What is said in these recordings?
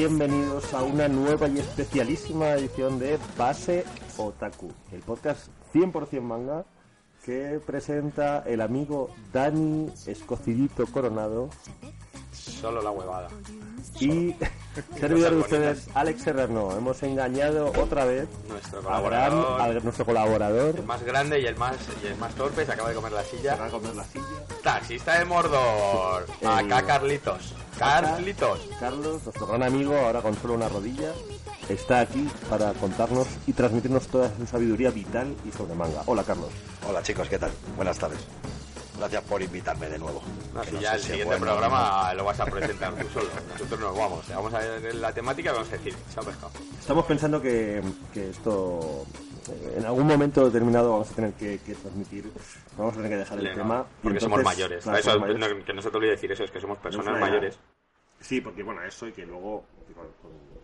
bienvenidos a una nueva y especialísima edición de Base Otaku, el podcast 100% manga que presenta el amigo Dani Escocidito Coronado Solo la huevada. y servidor de ustedes Alex Serrano. Hemos engañado otra vez Nuestro a, colaborador, a nuestro colaborador. el más grande y el más, y el más torpe, se acaba de comer la silla. a comer la silla. Taxista de Mordor. El- Acá Carlitos. Carlitos. Carlos, nuestro gran amigo, ahora con solo una rodilla, está aquí para contarnos y transmitirnos toda su sabiduría vital y sobre manga. Hola, Carlos. Hola chicos, ¿qué tal? Buenas tardes. Gracias por invitarme de nuevo. No, Que si no ya el si siguiente bueno programa lo vas a presentar tú solo. Nosotros nos vamos. Vamos a ver la temática y vamos a decir, se ha pescado. Estamos pensando que, que esto en algún momento determinado vamos a tener que, que transmitir, vamos a tener que dejar el no, tema. Porque entonces- somos mayores. claro, Eso, somos mayores. no, que no se te olvide decir eso, es que somos personas mayores. Sí, porque bueno, eso y que luego...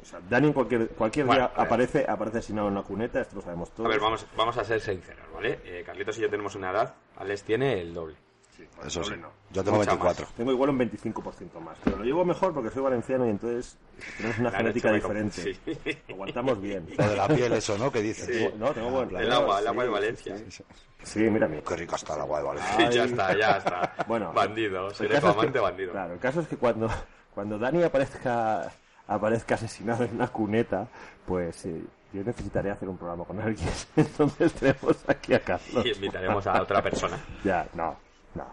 o sea, Dani en cualquier, cualquier Bueno, día aparece, aparece asignado en una cuneta, esto lo sabemos todos. A ver, vamos, vamos a ser sinceros, ¿vale? Eh, Carlitos y yo tenemos una edad, Alex tiene el doble. Sí. Eso sí. no. Yo tengo Mucha 24. Tengo igual un 25% más, pero lo llevo mejor porque soy valenciano y entonces tenemos una La genética diferente. com- Sí. Aguantamos bien. Lo de la piel, eso, ¿no? ¿Qué dices? Sí. No, tengo buen El agua, el sí, agua de sí, Valencia. sí. Sí, mira, mira. Qué rica está el agua de Valencia. Ay. ya está, ya está. Bueno, bandido, seré tu caso es que- amante bandido. Claro, el caso es que cuando, cuando Dani aparezca, aparezca asesinado en una cuneta, pues eh, yo necesitaré hacer un programa con alguien. Entonces tenemos aquí a Carlos. Y invitaremos a otra persona. Ya, no, no.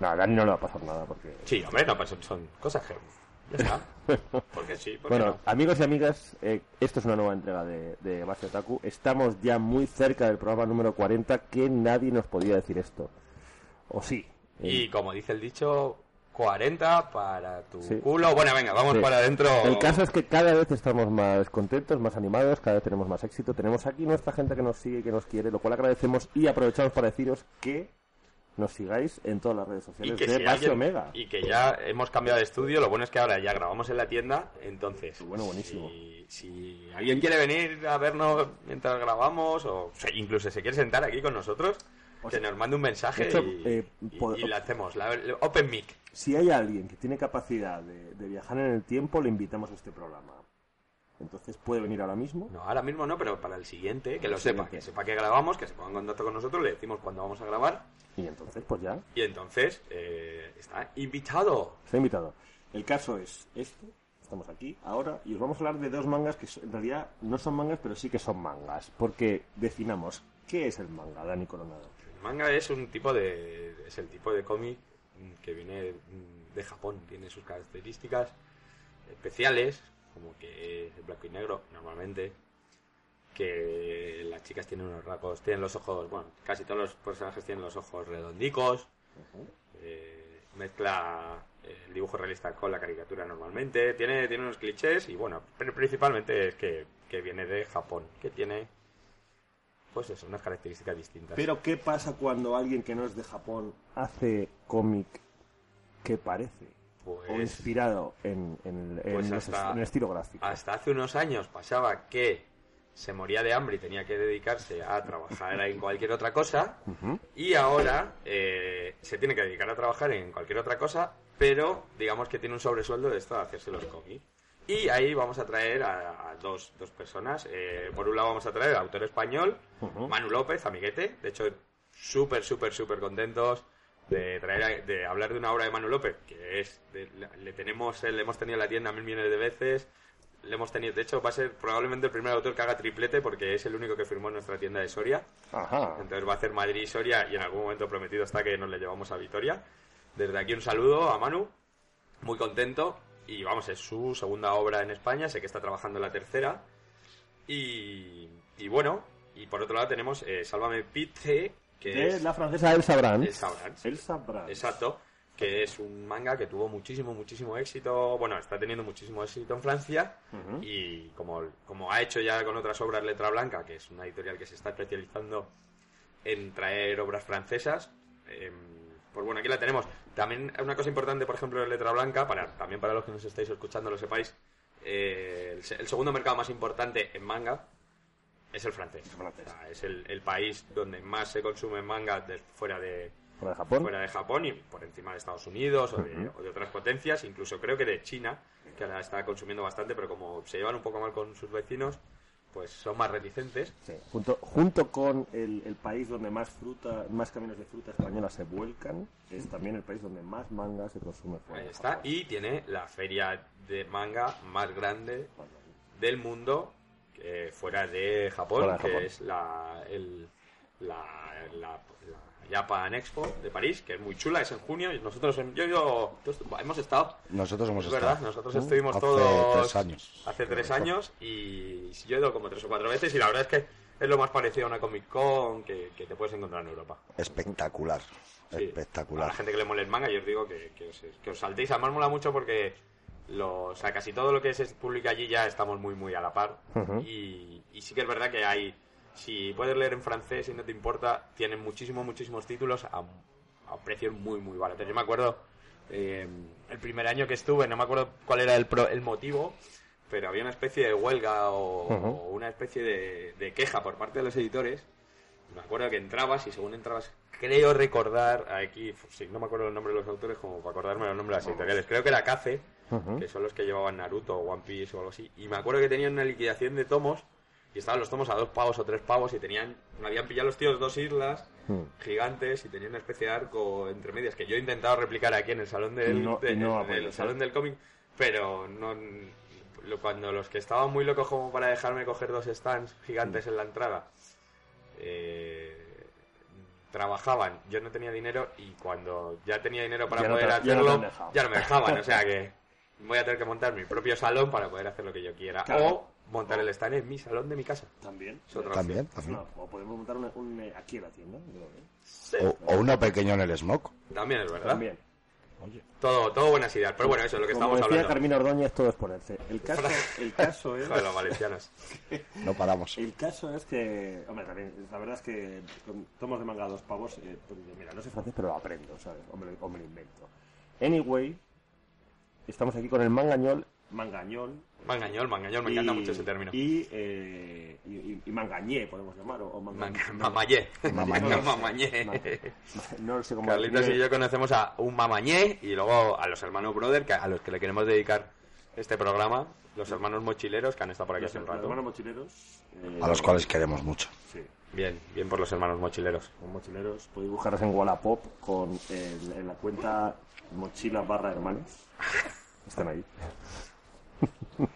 No, a Dani no le va a pasar nada porque... Sí, hombre, no, pues son, cosas que... Ya está. Porque sí, porque Bueno, no. amigos y amigas, eh, esto es una nueva entrega de, de Base Otaku. Estamos ya muy cerca del programa número 40 que nadie nos podía decir esto. O sí. Eh, Y como dice el dicho, 40 para tu Sí. culo. Bueno, venga, vamos Sí. para adentro. El caso es que cada vez estamos más contentos, más animados, cada vez tenemos más éxito. Tenemos aquí nuestra gente que nos sigue que nos quiere, lo cual agradecemos y aprovechamos para deciros que nos sigáis en todas las redes y sociales que, de si Base Omega. y que ya hemos cambiado de estudio, lo bueno es que ahora ya grabamos en la tienda, entonces... Bueno, buenísimo. Si, si alguien quiere venir a vernos mientras grabamos, o incluso se quiere sentar aquí con nosotros, O que nos mande un mensaje y, eh, y- pod- y le hacemos, la, Open Mic. Si hay alguien que tiene capacidad de, de viajar en el tiempo, le invitamos a este programa. Entonces puede venir ahora mismo. No, ahora mismo no, pero para el siguiente, que lo sepa, que sepa que grabamos, que se ponga en contacto con nosotros, le decimos cuándo vamos a grabar Y entonces, pues ya, y entonces eh, está invitado. está invitado. El caso es este. Estamos aquí ahora y os vamos a hablar de dos mangas que en realidad no son mangas, pero sí que son mangas. Porque definamos qué es el manga, Dani Coronado. El manga es un tipo de es el tipo de cómic que viene de Japón, tiene sus características especiales, como que es blanco y negro normalmente, que las chicas tienen unos rasgos, tienen los ojos, bueno, casi todos los personajes tienen los ojos redondicos, eh, mezcla eh, el dibujo realista con la caricatura normalmente, tiene, tiene unos clichés y bueno, pero principalmente es que, que viene de Japón, que tiene pues eso, unas características distintas. Pero ¿qué pasa cuando alguien que no es de Japón hace cómic que parece? Pues- o inspirado en, en el, en Pues hasta- en el estilo gráfico. Hasta hace unos años pasaba que se moría de hambre y tenía que dedicarse a trabajar en cualquier otra cosa. Y ahora eh, se tiene que dedicar a trabajar en cualquier otra cosa, pero digamos que tiene un sobresueldo de esto de hacerse los cómics. Y ahí vamos a traer a, a dos, dos personas. Eh, por un lado vamos a traer al autor español, Ujú. Manu López, amiguete. De hecho, súper, súper, súper contentos de traer a- de hablar de una obra de Manu López, que es, de- le tenemos, le hemos tenido en la tienda mil millones de veces. Le hemos tenido, de hecho, va a ser probablemente el primer autor que haga triplete porque es el único que firmó en nuestra tienda de Soria. Ajá. Entonces va a hacer Madrid y Soria y en algún momento prometido está que nos le llevamos a Vitoria. Desde aquí un saludo a Manu, muy contento. Y vamos, es su segunda obra en España, sé que está trabajando en la tercera. Y, y bueno, y por otro lado tenemos eh, Sálvame Pite, que De es la francesa Elsa Brandt. Elsa Brandt. Exacto, que es un manga que tuvo muchísimo, muchísimo éxito. Bueno, está teniendo muchísimo éxito en Francia. Y como, como ha hecho ya con otras obras Letra Blanca, que es una editorial que se está especializando en traer obras francesas, em, pues bueno, aquí la tenemos. También una cosa importante, por ejemplo, de Letra Blanca, para, también para los que nos estáis escuchando lo sepáis, eh, el segundo mercado más importante en manga es el francés. francés. O sea, es el, el país donde más se consume manga de- fuera de, Fuera de Japón. fuera de Japón y por encima de Estados Unidos o de, o de otras potencias, incluso creo que de China, que ahora está consumiendo bastante, pero como se llevan un poco mal con sus vecinos, pues son más reticentes. Sí, junto, junto con el, el país donde más fruta, más caminos de fruta española se vuelcan, es también el país donde más manga se consume fuera. Ahí de está. Japón. Y tiene la feria de manga más grande del mundo eh, fuera de Japón, Fuera de que es la, el, la, la, la Japan Expo de París, que es muy chula, es en junio. Y nosotros, yo he ido- todos- hemos estado, Nosotros hemos es estado. verdad, nosotros estuvimos Hace todos tres años. hace tres años y yo he ido como tres o cuatro veces y la verdad es que es lo más parecido a una Comic Con que, que te puedes encontrar en Europa. Espectacular. Sí. A Espectacular. la gente que le mole el manga, yo os digo que, que os, que os saltéis. Además mola mucho porque lo, o sea, casi todo lo que se publica allí ya estamos muy, muy a la par. Y, y sí que es verdad que hay, si puedes leer en francés y no te importa, tienen muchísimos, muchísimos títulos a, a precios muy, muy baratos. Yo me acuerdo, eh, el primer año que estuve, no me acuerdo cuál era el, pro- el motivo, pero había una especie de huelga o, una especie de, de queja por parte de los editores. Me acuerdo que entrabas y según entrabas, creo recordar, aquí, sí, no me acuerdo el nombre de los autores como para acordarme los nombres de las editoriales, creo que era Cace, Que son los que llevaban Naruto o One Piece o algo así. Y me acuerdo que tenían una liquidación de tomos y estaban los tomos a dos pavos o tres pavos y tenían, me habían pillado los tíos dos islas Mm. gigantes y tenían una especie de arco entre medias que yo he intentado replicar aquí en el salón del, no- de- no en el salón del cómic, pero no lo- cuando los que estaban muy locos como para dejarme coger dos stands gigantes en la entrada eh, trabajaban, yo no tenía dinero y cuando ya tenía dinero para Ya poder no hacerlo, ya no me dejaban, o sea que voy a tener que montar mi propio salón para poder hacer lo que yo quiera Claro. o montar el stand en mi salón de mi casa. También. Es otra También, también. No, o podemos montar un, un, eh, aquí en la tienda. creo que- Sí, O, o uno pequeño en el smoke. también es verdad. También. Todo, todo buenas ideas. Pero bueno, eso es lo que Como estamos decía hablando. Carmina Ordóñez, todo es ponerse. El caso, el caso es... Joder, los valencianos. No paramos. El caso es que, hombre, también, la verdad es que con tomos de manga dos pavos, eh, pues, mira, no sé francés, pero lo aprendo, ¿sabes? O me, lo- o me lo invento. Anyway, estamos aquí con el mangañol, mangañol. Mangañol, mangañol, me encanta mucho ese término. Y, eh, y, mangañé, podemos llamar, o, o Mamañé. Mamañé. Mamañé. No sé cómo Carlitos y yo conocemos a un mamañé y luego a los hermanos Brother, que a los que le queremos dedicar este programa, los hermanos mochileros que han estado por aquí Los, hace un los rato. hermanos mochileros. eh, A los cuales queremos mucho. Sí, Bien, bien por los hermanos mochileros. son mochileros. Podéis buscarlos en Wallapop con, el- en la cuenta mochila barra hermanos. Están ahí.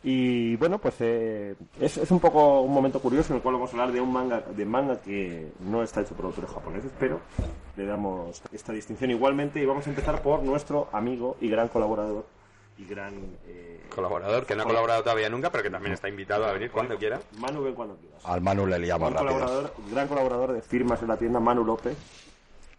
Y bueno, pues eh, es, es un poco un momento curioso en el cual vamos a hablar de un manga, de manga que no está hecho por autores japoneses, pero le damos esta distinción igualmente y vamos a empezar por nuestro amigo y gran colaborador y gran eh, Colaborador que no ha colaborado todavía nunca, pero que también está invitado a venir cuando quiera. Manu, ven cuando quieras. Al Manu le liamos Gran rápido. colaborador, gran colaborador de firmas en la tienda, Manu López.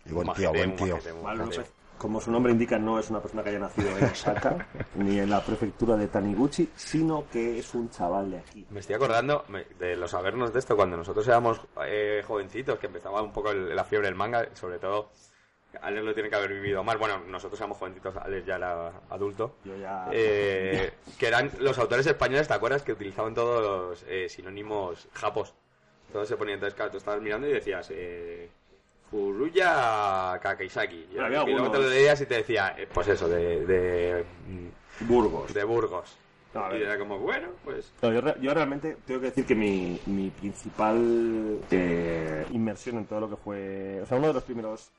Y buen tío, buen tío. Manu. López, como su nombre indica, no es una persona que haya nacido en Osaka ni en la prefectura de Taniguchi, sino que es un chaval de aquí. Me estoy acordando de los sabernos de esto cuando nosotros éramos eh, jovencitos, que empezaba un poco el- la fiebre del manga, sobre todo Alex lo tiene que haber vivido más. Bueno, nosotros éramos jovencitos, Alex ya era adulto. Yo ya. Eh, que eran los autores españoles, ¿te acuerdas? Que utilizaban todos los eh, sinónimos japos. Todo se ponía entonces, claro, tú estabas mirando y decías eh, Furuya Kakeisaki. Y, Pero había luego te algunos- lo leías y te decía, eh, pues eso, de, de, mm, Burgos. de Burgos. No, y era como, bueno, pues No, yo, re- yo realmente tengo que decir que mi, mi principal eh, inmersión en todo lo que fue. O sea, uno de los primeros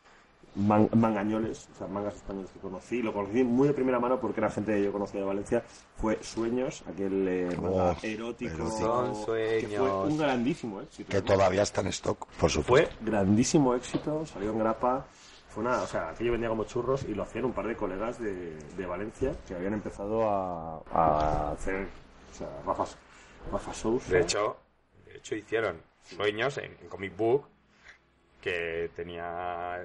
man- mangañoles, o sea, mangas españoles que conocí, lo conocí muy de primera mano porque era gente que yo conocía de Valencia, fue Sueños, aquel eh, manga Oh, erótico. erótico. Son Que fue un grandísimo éxito. Que todavía está en stock, por supuesto. fue grandísimo éxito, salió en grapa. Fue una, o sea, aquello vendía como churros y lo hacían un par de colegas de, de Valencia que habían empezado a, a hacer, o sea, Rafa, Rafa Sousa. De hecho, de hecho hicieron sueños en, en Comic Book que tenía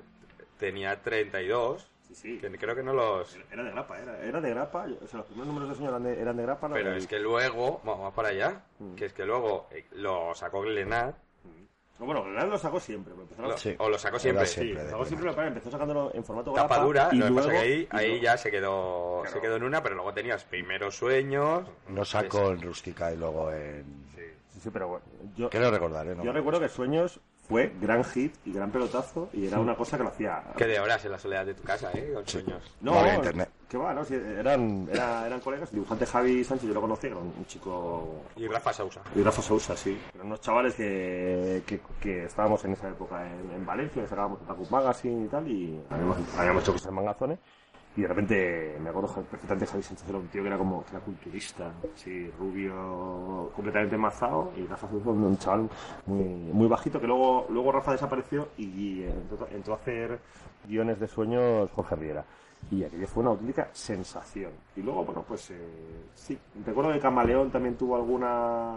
tenía 32, Sí, sí. que creo que no los... Era de grapa, era, era de grapa. O sea, los primeros números de sueño eran de, eran de grapa. ¿no? Pero es que luego, vamos para allá, Mm. que es que luego eh, lo sacó Glenad, No, bueno, Glenad lo sacó siempre. lo- Sí. o lo sacó siempre. lo sacó siempre, pero empezó sacándolo en formato grapa. Tapa dura, y lo que luego, pasa que ahí, ahí luego- ya se quedó, Claro. se quedó en una, pero luego tenías primero sueños. Lo sacó en rústica y luego en... Sí, sí, pero bueno. Yo, Quiero recordar, ¿eh? No yo recuerdo que Sueños fue gran hit y gran pelotazo y era una cosa que lo hacía... Que de horas en la soledad de tu casa, ¿eh? Con sueños. No, No había internet. Que va, ¿no? Sí, eran, era- eran colegas. El dibujante Javi Sánchez, yo lo conocí, era un un chico Y Rafa Sousa. y Rafa Sousa, sí. Eran unos chavales que, que, que estábamos en esa época en, en Valencia, que sacábamos Otaku Magazine y tal, y habíamos, habíamos hecho cosas en mangazones. Y de repente me acuerdo perfectamente Javi Sánchez era un tío que era como que era culturista, así, rubio, completamente mazado, y Rafa Sousa un, chaval muy, muy bajito, que luego, luego Rafa desapareció y entró, entró a hacer guiones de sueños Jorge Riera. Y aquello fue una auténtica sensación. Y luego, bueno, pues eh, sí, recuerdo que Camaleón también tuvo alguna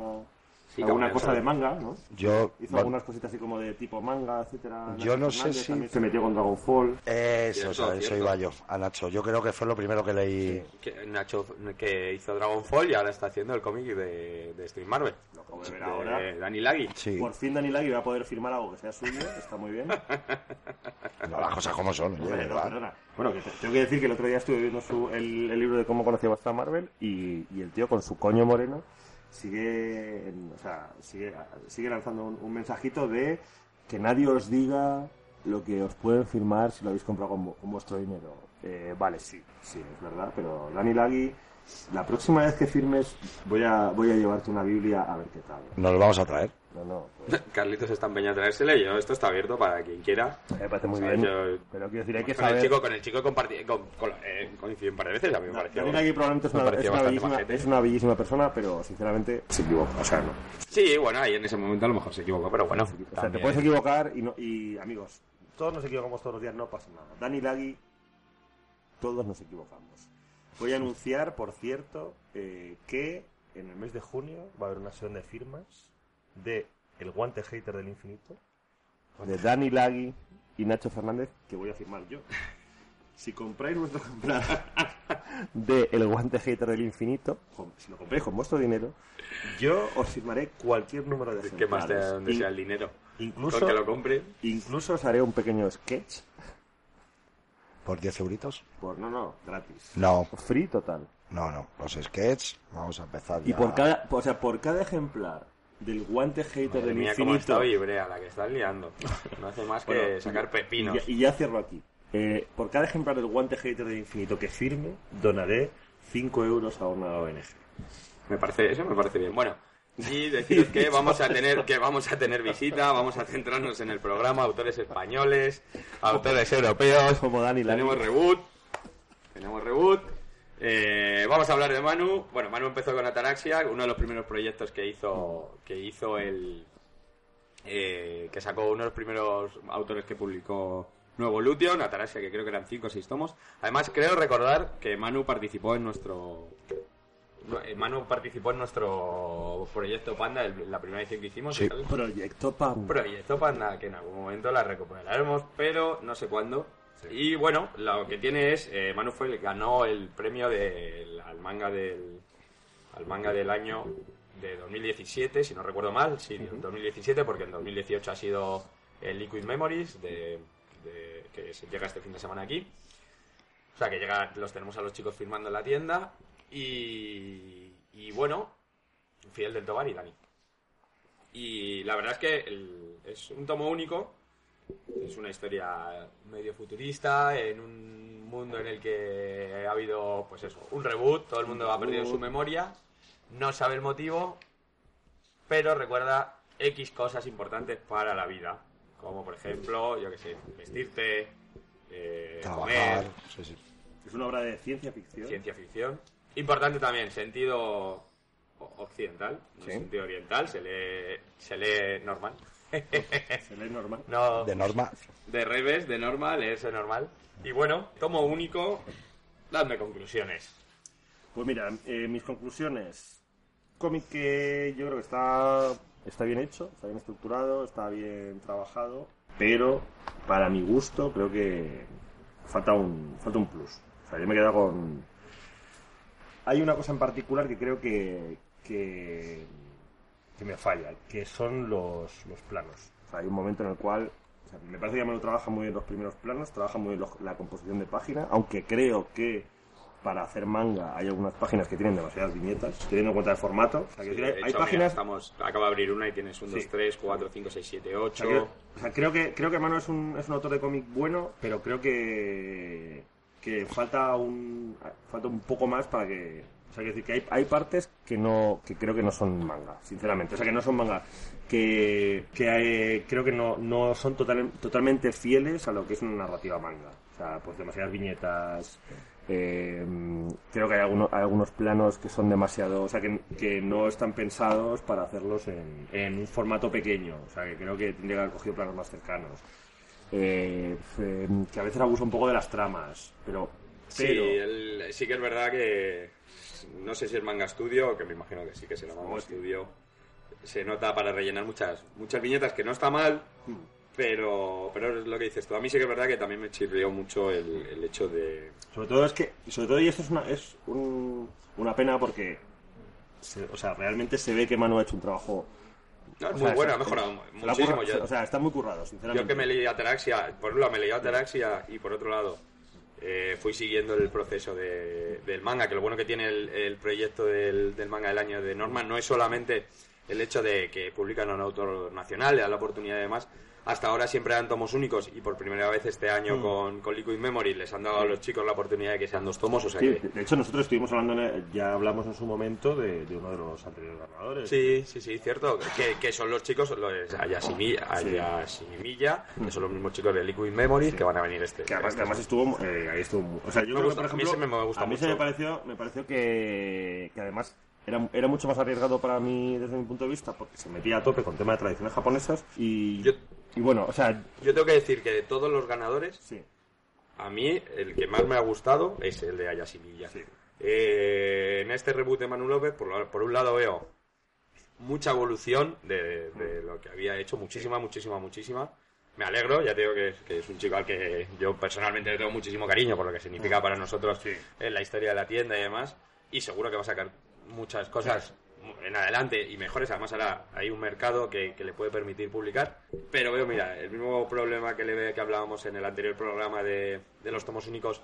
Sí, alguna cosa sí. de manga, ¿no? Yo, Hizo algunas cositas así como de tipo manga, etcétera. Yo Nacho no sé Fernández si- también se metió con Dragonfall. eso, Cierto, o sea, eso cierto. iba yo, a Nacho. Yo creo que fue lo primero que leí. Que Nacho que hizo Dragonfall y ahora está haciendo el cómic de, de Street Marvel. Lo acabo de ver De ahora. Dani Lagui. Sí, Por fin Dani Lagui va a poder firmar algo que sea suyo, está muy bien. no, las cosas como son, Hombre, no. Bueno, que te- tengo que decir que el otro día estuve viendo su- el, el libro de cómo conocía vuestra Marvel y, y el tío con su coño moreno sigue, o sea, sigue, sigue lanzando un, mensajito de que nadie os diga lo que os pueden firmar si lo habéis comprado con, con vuestro dinero. Eh, vale, sí, sí, es verdad, pero Dani Lagui, la próxima vez que firmes voy a, voy a llevarte una Biblia a ver qué tal. Nos lo vamos a traer. No, no, pues, Carlitos está empeñado a traérsela y yo, esto está abierto para quien quiera. me parece muy O sea, bien. yo- Pero quiero decir, hay que con, el saber... chico, con el chico compartí, con, con- eh, coincidí un par de veces, a mí me pareció. Dani Lagui probablemente es una, pareció es, una bastante bellísima, majete. es una bellísima persona, pero sinceramente se equivoca. O sea, no. Sí, bueno, ahí en ese momento a lo mejor se equivocó, pero bueno. O sea, te puedes equivocar y, no, y amigos, todos nos equivocamos todos los días, no pasa nada. Dani Lagui, todos nos equivocamos. Voy a anunciar, por cierto, eh, que en el mes de junio va a haber una sesión de firmas de El Guante Hater del Infinito, de Dani Lagui y Nacho Fernández, que voy a firmar yo. Si compráis vuestro ejemplar de El Guante Hater del Infinito, con- si lo compráis con vuestro dinero, yo os firmaré cualquier número de ¿Qué más te da donde In- sea el dinero? Incluso, Con que lo compre. incluso os haré un pequeño sketch ¿Por 10 euritos? por no no gratis No, free total no, no. Los sketches, vamos a empezar y ya. por cada o sea por cada ejemplar del guante hater Madre del mía, está infinito Ibrea, la que estás liando. No hace más que Bueno, sacar pepinos. y ya, y ya cierro aquí Eh, por cada ejemplar del guante hater del infinito que firme donaré 5 euros a una ONG Me parece, eso me parece bien. Bueno, y deciros que vamos a tener, que vamos a tener visita, vamos a centrarnos en el programa, autores españoles, autores europeos. Como Dani. Tenemos reboot. Tenemos reboot. Eh, vamos a hablar de Manu. Bueno, Manu empezó con Ataraxia, uno de los primeros proyectos que hizo, que hizo el, eh, que sacó uno de los primeros autores que publicó Nuevo Lution, Ataraxia, que creo que eran 5 o 6 tomos. Además, creo recordar que Manu participó en nuestro Manu participó en nuestro proyecto Panda, el- la primera edición que hicimos. Sí. proyecto PAM Proyecto Panda, que en algún momento la recuperaremos, pero no sé cuándo. Y bueno, lo que tiene es, eh, Manu fue el que ganó el premio del, al manga del al manga del año de 2017, si no recuerdo mal, sí, 2017, porque en 2018 ha sido el Liquid Memories, de, de- que se llega este fin de semana aquí. O sea, que llega, los tenemos a los chicos firmando en la tienda. Y, y bueno, Fidel del Tobar y Dani. Y la verdad es que el- es un tomo único. Es una historia medio futurista en un mundo en el que ha habido, pues eso, un reboot. Todo el mundo ha perdido su memoria. No sabe el motivo, pero recuerda X cosas importantes para la vida. Como por ejemplo, yo que sé, vestirte, eh, Trabajar. comer, Sí, sí. es una obra de ciencia ficción ciencia ficción. Importante también, sentido occidental, no Sí. sentido oriental, se lee, se lee normal. se lee normal No, De norma. de revés, de normal, leerse normal. Y bueno, tomo único, dadme conclusiones. Pues mira, eh, mis conclusiones. Cómic que yo creo que está, está bien hecho, está bien estructurado, está bien trabajado, pero para mi gusto creo que falta un, falta un plus. O sea, yo me he quedado con... Hay una cosa en particular que creo que, que, que me falla, que son los, los planos. O sea, hay un momento en el cual... o sea, me parece que Manu trabaja muy bien los primeros planos, trabaja muy bien los- la composición de página, aunque creo que para hacer manga hay algunas páginas que tienen demasiadas viñetas, teniendo en cuenta el formato. O sea, que Sí, decir, de hay, hecho, hay mira, páginas... estamos, acaba de abrir una y tienes un, Sí. 2, 3, 4, 5, 6, 7, O 8. sea, creo, o sea, creo que creo que Mano es un, es un autor de cómic bueno, pero creo que que falta un falta un poco más para que o sea, quiero decir que hay, hay partes que no que creo que no son manga, sinceramente, o sea, que no son manga que, que hay- creo que no, no son total- totalmente fieles a lo que es una narrativa manga. O sea, pues demasiadas viñetas, eh, creo que hay algunos, hay algunos planos que son demasiado, o sea, que, que no están pensados para hacerlos en, en un formato pequeño. O sea, que creo que tendría que haber cogido planos más cercanos. Eh, eh, que a veces abusa un poco de las tramas, pero... Sí, el- sí que es verdad que no sé si es manga estudio, que me imagino que sí que será manga estudio. Se nota para rellenar muchas muchas viñetas que no está mal, Hmm. pero pero es lo que dices tú. A mí sí que es verdad que también me chirrió mucho el, el hecho de Sobre todo es que, sobre todo y esto es una, es un- una pena porque, se- o sea, realmente se ve que Manu ha hecho un trabajo. No, es o muy sea, bueno, se- ha mejorado muchísimo. Yo- o sea, está muy currado, sinceramente. Yo que me leí Ataraxia, por un lado me leí Ataraxia y por otro lado eh, fui siguiendo el proceso de- del manga, que lo bueno que tiene el, el proyecto del, del manga del año de Norman no es solamente el hecho de que publican a un autor nacional, le da la oportunidad de más. Hasta ahora siempre eran tomos únicos y por primera vez este año Mm. con, con Liquid Memory les han dado a los chicos la oportunidad de que sean dos tomos, o sea Sí, que... de hecho, nosotros estuvimos hablando, ya hablamos en su momento de, de uno de los anteriores ganadores. Sí, sí, sí, cierto. Que, que son los chicos, los Ayasimilla, Ayasimilla, que son los mismos chicos de Liquid Memory que van a venir este. Que además, este además estuvo, eh, ahí estuvo, o sea, yo Me creo gusta, que, por a mí ejemplo, se me- gusta a mí se mucho. me pareció, me pareció que, que además era, era mucho más arriesgado para mí desde mi punto de vista porque se metía a tope con tema de tradiciones japonesas y, Yo- y bueno, o sea, Yo tengo que decir que de todos los ganadores, sí, a mí el que más me ha gustado es el de Ayasimilla. sí. Eh, en este reboot de Manu López, por, lo- por un lado veo mucha evolución de, de lo que había hecho, muchísima, muchísima, muchísima. Me alegro, ya te digo que que es un chico al que yo personalmente le tengo muchísimo cariño por lo que significa para nosotros en la historia de la tienda y demás. Y seguro que va a sacar muchas cosas en adelante y mejores. Además, ahora hay un mercado que, que le puede permitir publicar. Pero veo, mira, el mismo problema que le ve que hablábamos en el anterior programa de, de los tomos únicos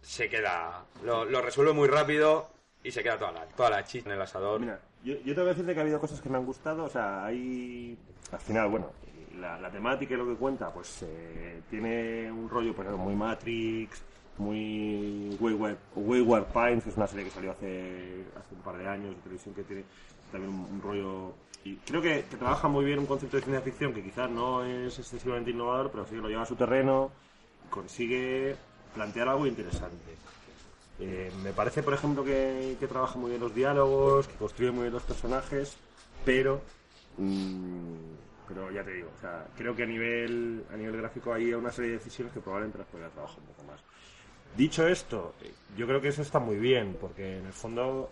se queda. Lo, lo resuelve muy rápido y se queda toda la, toda la chicha en el asador. Mira, yo, yo tengo que decirte que ha habido cosas que me han gustado, o sea, hay... Al final, bueno, la, temática y lo que cuenta, pues eh, tiene un rollo pues, muy Matrix, muy Wayward, Wayward Pines, es una serie que salió hace, hace un par de años de televisión que tiene también un, rollo... Y creo que, trabaja muy bien un concepto de ciencia ficción que quizás no es excesivamente innovador, pero sí que lo lleva a su terreno, consigue plantear algo interesante. Eh, me parece, por ejemplo, que, trabaja muy bien los diálogos, que construye muy bien los personajes, pero. mm, pero ya te digo, o sea, creo que a nivel, a nivel gráfico hay una serie de decisiones que probablemente las podría trabajar un poco más. Dicho esto, yo creo que eso está muy bien, porque en el fondo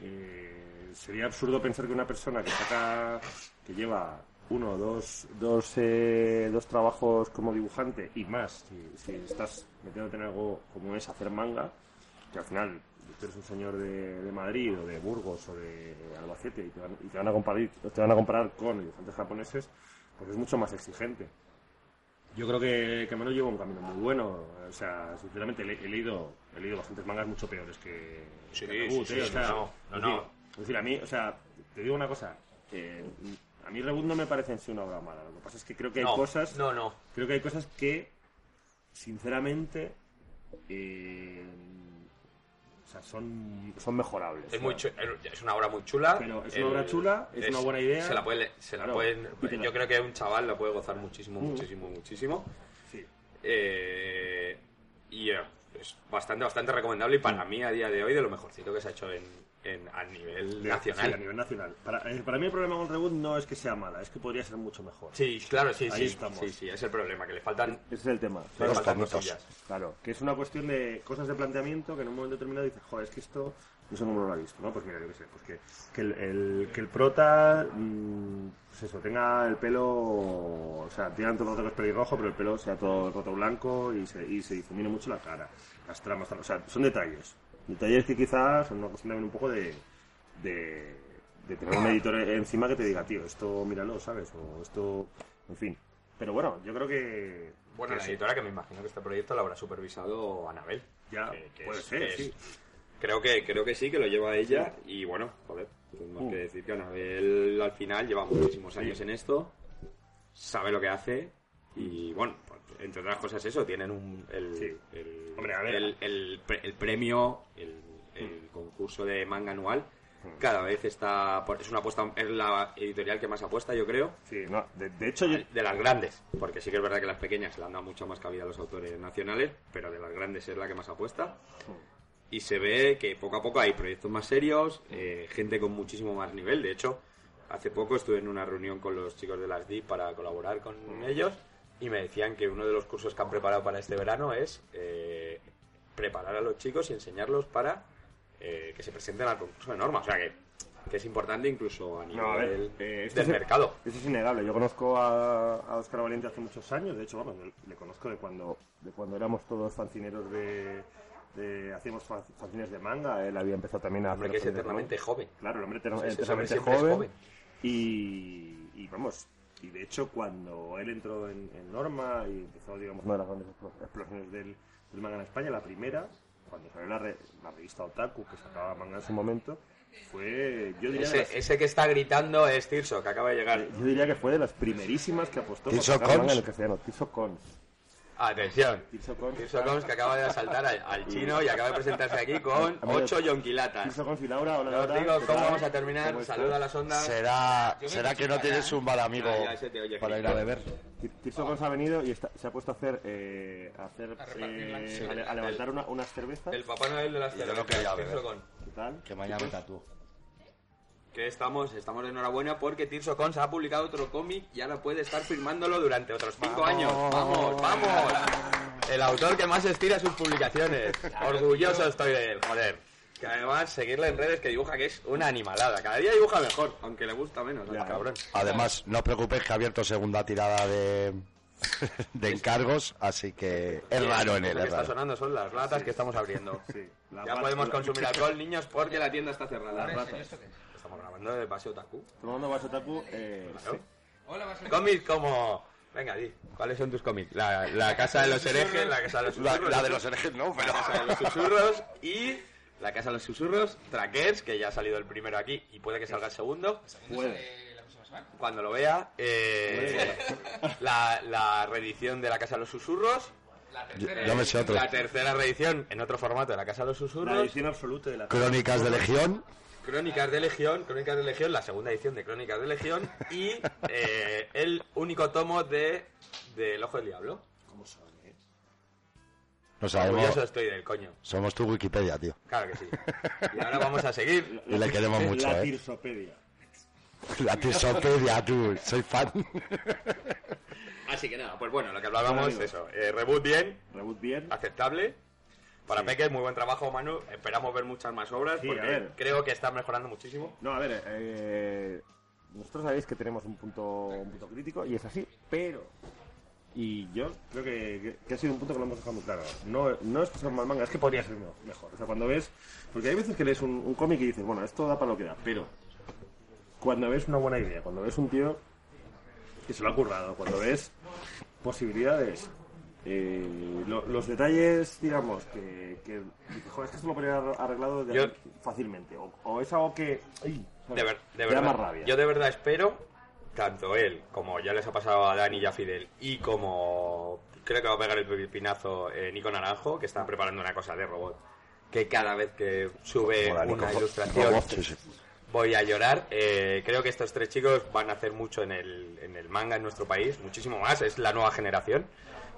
eh, sería absurdo pensar que una persona que saca, que lleva uno, dos, dos, eh, dos trabajos como dibujante y más, si, si estás metiéndote en algo como es hacer manga, que al final tú eres un señor de, de Madrid o de Burgos o de Albacete y te van, y te van a comparar te van a comparar con dibujantes japoneses, pues es mucho más exigente. Yo creo que, que Mano lleva un camino muy bueno. O sea, sinceramente, le- he, leído, he leído bastantes mangas mucho peores que, Sí, que Reboot, sí, ¿eh? sí, O sea, no, no, es no. decir, es decir, a mí, o sea, te digo una cosa. eh, a mí Reboot no me parece en sí una obra mala. Lo que pasa es que creo que hay no, cosas No, no. creo que hay cosas que sinceramente eh, sea, son, son mejorables Es, muy es una obra muy chula. Pero es una obra chula, es una buena idea. Se la puede, se la Claro, pueden, la- yo creo que un chaval lo puede gozar muchísimo, Mm. muchísimo, muchísimo. sí. Eh, y eh, es bastante, bastante recomendable y para Mm. mí a día de hoy de lo mejorcito que se ha hecho en, en- a nivel nacional. sí, a nivel nacional para, eh, para mí el problema con Reboot no es que sea mala es que podría ser mucho mejor Sí, claro, sí, Ahí sí, estamos. sí, sí, es el problema, que le faltan, ese es el tema le claro, faltan cosillas. claro, que es una cuestión de cosas de planteamiento que en un momento determinado dices joder es que esto no sé cómo lo ha visto ¿no? pues mira yo qué sé pues que, que el, el- que el prota mm, pues eso tenga el pelo o sea tiran todo el rato que es pelirrojo pero el pelo sea todo el rato blanco y se, y se difumine mucho la cara las tramas o sea son detalles detalles que quizás son una cuestión también un poco de de, de tener un editor encima que te diga, tío, esto míralo, ¿sabes? O esto, en fin. Pero bueno, yo creo que... Bueno, que la sí. editora que me imagino que este proyecto lo habrá supervisado Anabel. Ya, que- que puede es- ser, que es- sí. Creo que, creo que sí, que lo lleva ella y bueno, joder, tenemos Uh. que decir que Anabel al final lleva muchísimos años en esto, sabe lo que hace y bueno, pues, entre otras cosas eso, tienen un, el, Sí. el, Hombre, a ver. el, el pre- el premio, el, el concurso de manga anual, cada vez está, es una apuesta, es la editorial que más apuesta yo creo, Sí, no, de, de hecho yo... de las grandes, porque sí que es verdad que las pequeñas le han dado mucho más cabida a los autores nacionales, pero de las grandes es la que más apuesta. Y se ve que poco a poco hay proyectos más serios, eh, gente con muchísimo más nivel. De hecho, hace poco estuve en una reunión con los chicos de las DIP para colaborar con ellos y me decían que uno de los cursos que han preparado para este verano es eh, preparar a los chicos y enseñarlos para eh, que se presenten al concurso de normas. O sea que, que es importante incluso a nivel No, a ver, eh, del es- mercado. Eso es innegable. Yo conozco a, a Oscar Valiente hace muchos años. De hecho, vamos, le, le conozco de cuando, de cuando éramos todos fancineros de... de hacíamos fa- fanzines de manga. Él había empezado también a hacer que es eternamente joven. Claro, el hombre eternamente joven. joven. Y, y vamos, y de hecho cuando él entró en, en Norma y empezó, digamos, una de las grandes explo- explosiones del, del manga en España, la primera, cuando salió la, re- la revista Otaku, que sacaba manga en su momento, fue, yo diría, las- Ese, ese que está gritando es Tirso, que acaba de llegar. yo diría que fue de las primerísimas que apostó por Tirso sacar Cons. manga en el castellano, Tirso Cons. Atención. Tirso Cons. Que acaba de asaltar al, al chino y acaba de presentarse aquí con ocho yonquilatas. Tirso Cons y Laura, hola Os digo ¿qué cómo tal? vamos a terminar. Saluda a las ondas. ¿Será, será que no tienes un mal amigo Ya, ya se te oye para ir a beber? Tir- Tirso Cons ha venido y está- se ha puesto a hacer, eh, a, hacer eh, a, le- a levantar una- unas cervezas. El Papá Noel de las yo no cervezas, quería beber. ¿Qué tal? Que mañana me tatúo. Que estamos, estamos de enhorabuena porque Tirso Cons ha publicado otro cómic y ahora puede estar firmándolo durante otros cinco años. ¡Vamos, vamos! El autor que más estira sus publicaciones. Orgulloso estoy de él, joder. Que además seguirle en redes que dibuja que es una animalada. Cada día dibuja mejor, aunque le gusta menos al cabrón. Además, no os preocupéis que ha abierto segunda tirada de, de encargos, así que es raro en Lo él, que es está sonando son las latas que estamos abriendo. Sí, la Ya podemos consumir alcohol, niños, porque la tienda está cerrada. Las ratas. Estamos grabando de Paseo Taku. Tomando Wasotaku, eh, sí. Cómics como... Venga, di, ¿cuáles son tus cómics? La, la Casa de los Herejes, la Casa de los La, Susurros... la de los herejes no, pero... La Casa de los Susurros y... La Casa de los Susurros, Trackers, que ya ha salido el primero aquí y puede que salga el segundo. Puede. Cuando lo vea, eh, la, la reedición de La Casa de los Susurros, Yo, yo me sé otro. la tercera reedición en otro formato de La Casa de los La Susurros, edición absoluta de la Crónicas de Legión. Crónicas de Legión, Crónicas de Legión, la segunda edición de Crónicas de Legión y eh, el único tomo de del Ojo del Diablo. ¿Cómo son, eh? No sabemos. Orgulloso estoy del coño. Somos tu Wikipedia, tío. Claro que sí. Y ahora vamos a seguir. Y le queremos mucho, La eh. Tirsopedia. La Tirsopedia, tú. Soy fan. Así que nada, pues bueno, lo que hablábamos Bueno, eso. eh, reboot bien, Reboot bien. aceptable. Para Sí. Peque, muy buen trabajo, Manu. Esperamos ver muchas más obras Sí, porque creo que está mejorando muchísimo. No, a ver, eh, nosotros sabéis que tenemos un punto, un punto crítico y es así, pero. Y yo creo que, ha sido un punto que lo hemos dejado muy claro. No, no es que sea un mal manga, es que podría ser me- mejor. O sea, cuando ves. Porque hay veces que lees un, un cómic y dices, bueno, esto da para lo que da, pero. Cuando ves una buena idea, cuando ves un tío que se lo ha currado, cuando ves posibilidades, eh, lo- los detalles, digamos, que, que dices, joder, es que esto lo podría haber arreglado de- Yo- fácilmente, o, o es algo que... ay, De, ver- de te da verdad, más rabia. yo de verdad espero, tanto él como ya les ha pasado a Dani y a Fidel, y como creo que va a pegar el pepinazo eh, Nico Naranjo, que está preparando una cosa de robot, que cada vez que sube una ilustración Robot, sí, sí. Voy a llorar. Eh, creo que estos tres chicos van a hacer mucho en el, en el manga en nuestro país, muchísimo más, es la nueva generación.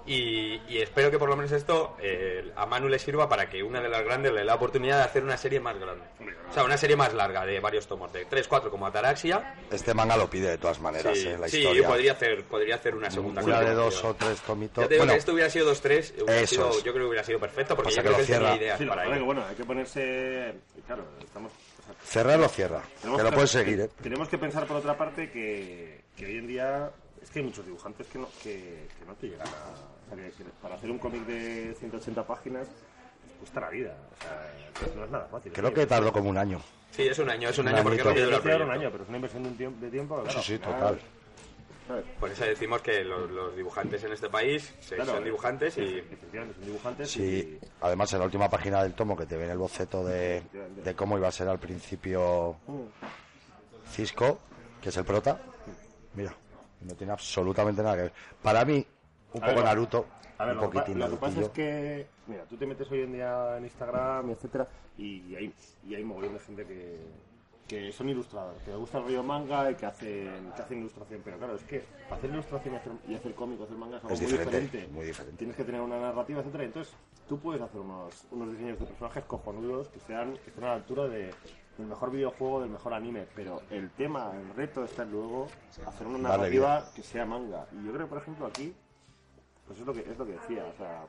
Y, y espero que por lo menos esto eh, a Manu le sirva para que una de las grandes le dé la oportunidad de hacer una serie más grande. O sea, una serie más larga de varios tomos, de 3, 4 como Ataraxia. Este manga lo pide de todas maneras, Sí, eh, la sí, historia. podría hacer, podría hacer una segunda Una de dos o tres tomitos. Te digo Bueno, que esto hubiera sido 2-3, hubiera Eso sido- es. yo creo que hubiera sido perfecto porque yo que creo lo que él tenía ideas Sí, que para que, ello. bueno, hay que ponerse... Claro, estamos... cerrarlo cierra. tenemos Que lo puedes seguir, eh. Tenemos que pensar, por otra parte, que, que hoy en día... Es que hay muchos dibujantes que no, que, que no te llegan a... o sea, que- que para hacer un cómic de 180 páginas les cuesta la vida. O sea, no es nada fácil. Creo que tardó como un año. Sí, es un año, es un Un año porque durar un año, pero es una inversión de, un tiempo, de tiempo. Claro, Sí, sí, total. ¿Sabes? Por eso decimos que los, los dibujantes en este país se- Claro, son dibujantes y Efectivamente, son dibujantes Sí, y... además en la última página del tomo que te viene el boceto de, de cómo iba a ser al principio Mm. Cisco, que es el prota, mira, no tiene absolutamente nada que ver. Para mí, un A poco Naruto, A ver, un lo poquitín lo que pasa es que, mira, tú te metes hoy en día en Instagram, etcétera, y hay, y hay mogollón de gente que, que son ilustradores, que les gusta el rollo manga y que hacen, que hacen ilustración. Pero claro, es que hacer ilustración y hacer, cómic hacer manga es algo Es muy diferente, diferente. muy diferente. Tienes que tener una narrativa, etcétera. Entonces, tú puedes hacer unos, unos diseños de personajes cojonudos que sean que estén a la altura de, del mejor videojuego, del mejor anime. Pero el tema, el reto está en luego hacer una narrativa que sea manga. Y yo creo, por ejemplo, aquí pues es lo que es lo que decía, o sea,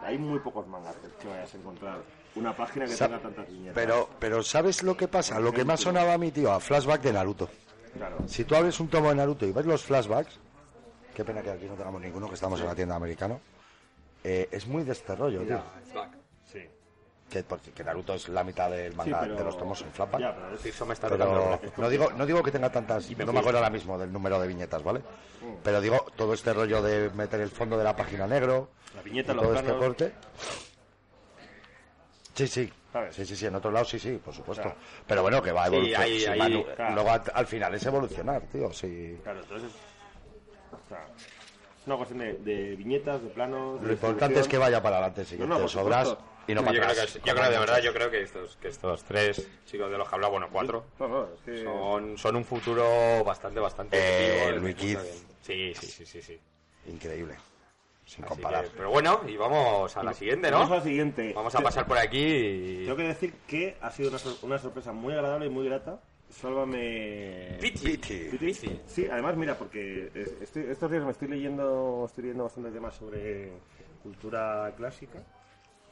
hay muy pocos mangas que vayas a encontrar una página que Sa- tenga tantas viñetas. Pero, pero ¿sabes lo que pasa? Lo que me ha sonado a mí, tío, a flashback de Naruto. claro, Si tú abres un tomo de Naruto y ves los flashbacks, qué pena que aquí no tengamos ninguno, que estamos en la tienda americano, eh, es muy de este rollo, tío. Flashback. sí. Que, porque que Naruto es la mitad del Sí, manga pero- de los tomos en flashback. Ya, pero es- Tirso me está Pero no digo, no digo que tenga tantas, no me acuerdo ahora mismo del número de viñetas, ¿vale? Pero digo, todo este rollo de meter el fondo de la página negro, La viñeta, y los todo este planos. corte. Sí, sí. ¿Sabes? Sí, sí, sí, en otro lado sí, sí, por supuesto. Claro. Pero bueno, que va a Sí, evolucionar. ahí- sí, ahí, Manu, claro. Luego al, al final es evolucionar, tío, sí. Claro, entonces o sea, es una cuestión de, de viñetas, de planos. de Lo importante es que vaya para adelante, sí, No, no, sobras supuesto. y no yo, para creo atrás. que, yo creo de verdad, yo creo que estos, que estos tres chicos de los que hablaba, bueno, cuatro, No, no, es que son, son un futuro bastante, bastante Eh, el Wikid. Sí, sí, sí, sí, sí. Increíble. Sin Así comparar. que- pero bueno, y vamos a la siguiente, Vamos a ¿no? la siguiente. Vamos a pasar por aquí y... Tengo que decir que ha sido una, sor- una sorpresa muy agradable y muy grata. Sálvame. Piti. Piti. Piti. Sí, además, mira, porque estoy- estos días me estoy leyendo, estoy leyendo bastante temas sobre cultura clásica.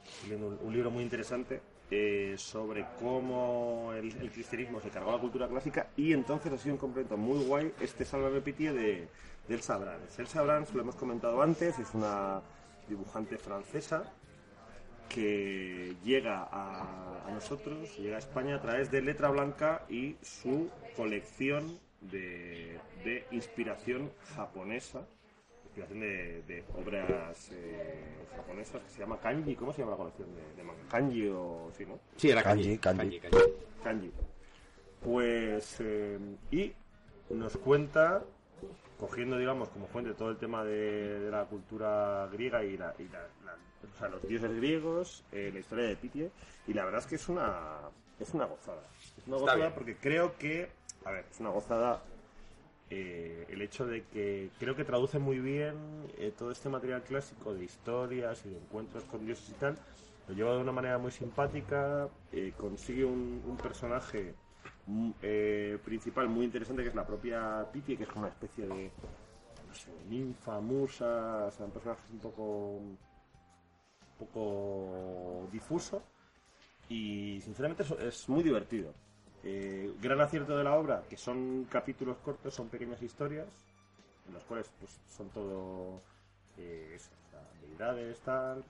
Estoy leyendo un, un libro muy interesante eh, sobre cómo el, cristianismo se cargó la cultura clásica y entonces ha sido un complemento muy guay este Sálvame Piti de, Elsa Brands. Elsa Brands, lo hemos comentado antes, es una dibujante francesa que llega a, a nosotros, llega a España a través de Letra Blanca y su colección de, de inspiración japonesa, inspiración de, de obras eh, japonesas que se llama Kanji. ¿Cómo se llama la colección de, de manga? Kanji o sí, ¿no? Sí, era Kanji, Kanji. Kanji. Kanji. Kanji. Pues, eh, y nos cuenta, cogiendo, digamos, como fuente todo el tema de, de la cultura griega y, la, y la- la- o sea, los dioses griegos, eh, la historia de Pitie, y la verdad es que es una, es una gozada. Es una Está gozada bien. porque creo que, a ver, es una gozada eh, el hecho de que creo que traduce muy bien eh, todo este material clásico de historias y de encuentros con dioses y tal, lo lleva de una manera muy simpática, eh, consigue un, un personaje mm, principal muy interesante que es la propia Piti, que es una especie de no ninfa, musa, o sea, un personaje un poco un poco difuso y sinceramente es muy divertido. Eh, gran acierto de la obra, que son capítulos cortos, son pequeñas historias, en los cuales pues, son todo eh, eso, deidades, tal.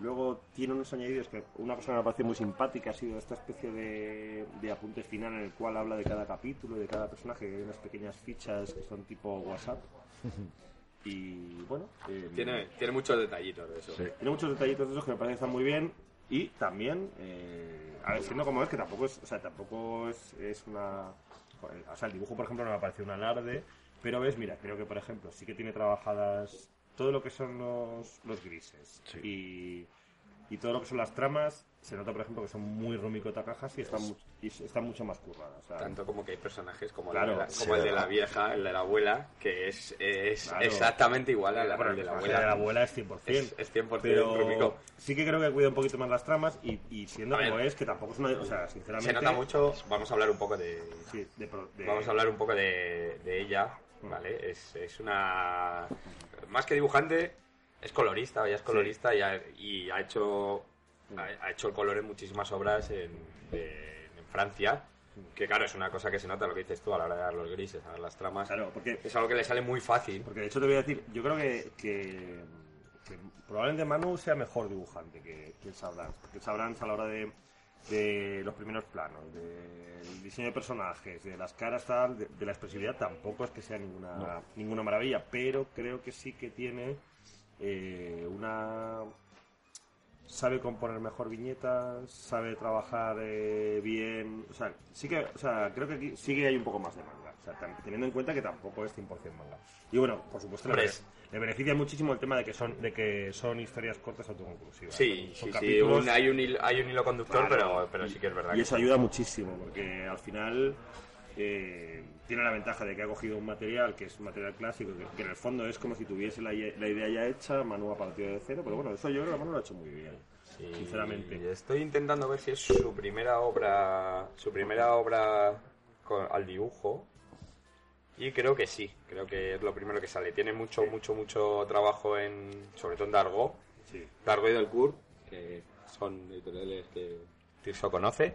Luego tiene unos añadidos que una cosa que me parece muy simpática ha sido esta especie de, de apunte final en el cual habla de cada capítulo, de cada personaje, que hay unas pequeñas fichas que son tipo WhatsApp. Y bueno, eh, Tiene, tiene muchos detallitos de eso. tiene muchos detallitos de esos que me parece que están muy bien y también, eh, a ver, siendo como es, que tampoco es, o sea, tampoco es, es una... O sea, el dibujo, por ejemplo, no me parece un alarde, pero ves, mira, creo que, por ejemplo, sí que tiene trabajadas todo lo que son los, los grises y, y todo lo que son las tramas, se nota, por ejemplo, que son muy Rumiko Takahashi y están, mu- y están mucho más curradas. Tanto como que hay personajes como, Claro, el, de la, sí, como el de ¿verdad? la vieja, el de la abuela, que es, es Claro. exactamente igual al bueno, al de la abuela. de la abuela es 100%. Es, es 100% pero Rumiko. sí que creo que cuida un poquito más las tramas y, y siendo A como es, que tampoco es una... O sea, sinceramente... Se nota mucho, vamos a hablar un poco de, Sí, de de- Vamos a hablar un poco de, de ella, ¿vale? Es, es una... Más que dibujante, es colorista, ella es colorista y, ha, y ha hecho ha, ha hecho el color en muchísimas obras en, de- en Francia, que claro, es una cosa que se nota lo que dices tú a la hora de dar los grises, a dar las tramas. Claro, porque, Es algo que le sale muy fácil. porque de hecho te voy a decir, yo creo que, que, que probablemente Manu sea mejor dibujante que, que el Sabrán. Porque el Sabrán a la hora de de los primeros planos, del diseño de personajes, de las caras, tal, de, de la expresividad, tampoco es que sea ninguna, ninguna maravilla, pero creo que sí que tiene eh, una sabe componer mejor viñetas, sabe trabajar eh, bien, o sea, sí que, o sea, creo que aquí sí que hay un poco más de manga, o sea, teniendo en cuenta que tampoco es 100% manga. Y bueno, por supuesto, le, Hombre, bene- le beneficia muchísimo el tema de que son de que son historias cortas autoconclusivas. Sí, son sí, sí, capítulos- un- hay, un hilo, hay un hilo conductor, Claro. pero, pero sí que es verdad. Y que eso ayuda muchísimo, porque al final eh, tiene la ventaja de que ha cogido un material que es un material clásico, que, que en el fondo es como si tuviese la, la idea ya hecha, Manu ha partido de cero, pero bueno, eso yo creo que Manu lo ha hecho muy bien, Sí, sinceramente. Estoy intentando ver si es su primera obra, su primera obra con- al dibujo. Y creo que sí, creo que es lo primero que sale. Tiene mucho, mucho, mucho trabajo en, sobre todo en Dargo, Sí. Dargo y Delcourt, que son editoriales que Tirso conoce.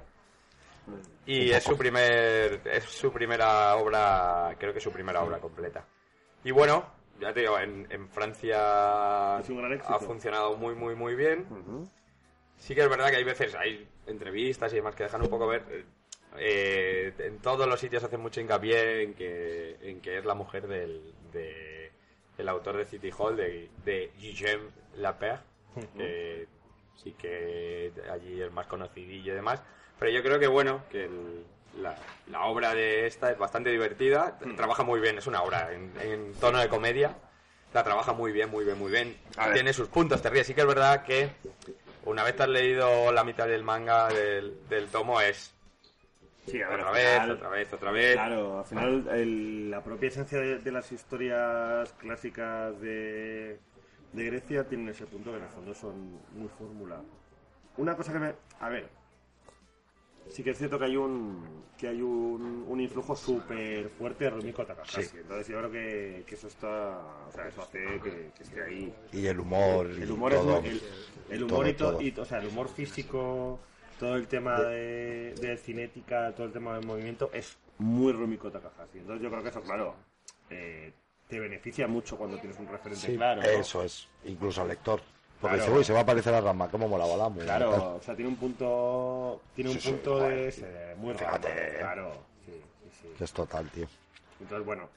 Y es su primer, es su primera obra, creo que es su primera obra completa. Y bueno, ya te digo, en, en Francia Es un gran éxito. ha funcionado muy, muy, muy bien. Sí que es verdad que hay veces, hay entrevistas y demás que dejan un poco ver. eh, en todos los sitios hacen mucho hincapié en que, en que es la mujer del, de, el autor de City Hall, de, de Guillaume Lapère. que sí que allí es más conocidillo y demás. Pero yo creo que bueno, que el- la, la obra de esta es bastante divertida. Trabaja muy bien, es una obra en, en tono de comedia. La trabaja muy bien, muy bien, muy bien. Tiene sus puntos, te ríes. Sí que es verdad que una vez te has leído la mitad del manga del, del tomo es Sí, a ver, otra vez, final- otra vez, otra vez. Claro, al final el- la propia esencia de, de las historias clásicas de, de Grecia tienen ese punto que en el fondo son muy fórmula. Una cosa que me... A ver, sí que es cierto que hay un que hay un, un influjo súper fuerte de Rumiko Takahashi. Sí. Entonces yo creo que, que eso está... O sea, eso hace que, que esté ahí. Y el humor. El humor todo. es el, el humor y, todo, to- todo. y to- o sea, el humor físico, todo el tema de, de cinética, todo el tema del movimiento es muy Rumiko Takahashi. Entonces yo creo que eso, claro, eh, te beneficia mucho cuando tienes un referente Sí, claro. ¿no? Eso es, incluso al lector. Porque Claro. uy, se va a parecer a Rama, cómo molaba la muy Claro, tal. o sea, tiene un punto, tiene un Sí, punto de ese, muy Fíjate, raro, eh. claro, sí, sí, sí. Que es total, tío. Entonces, bueno,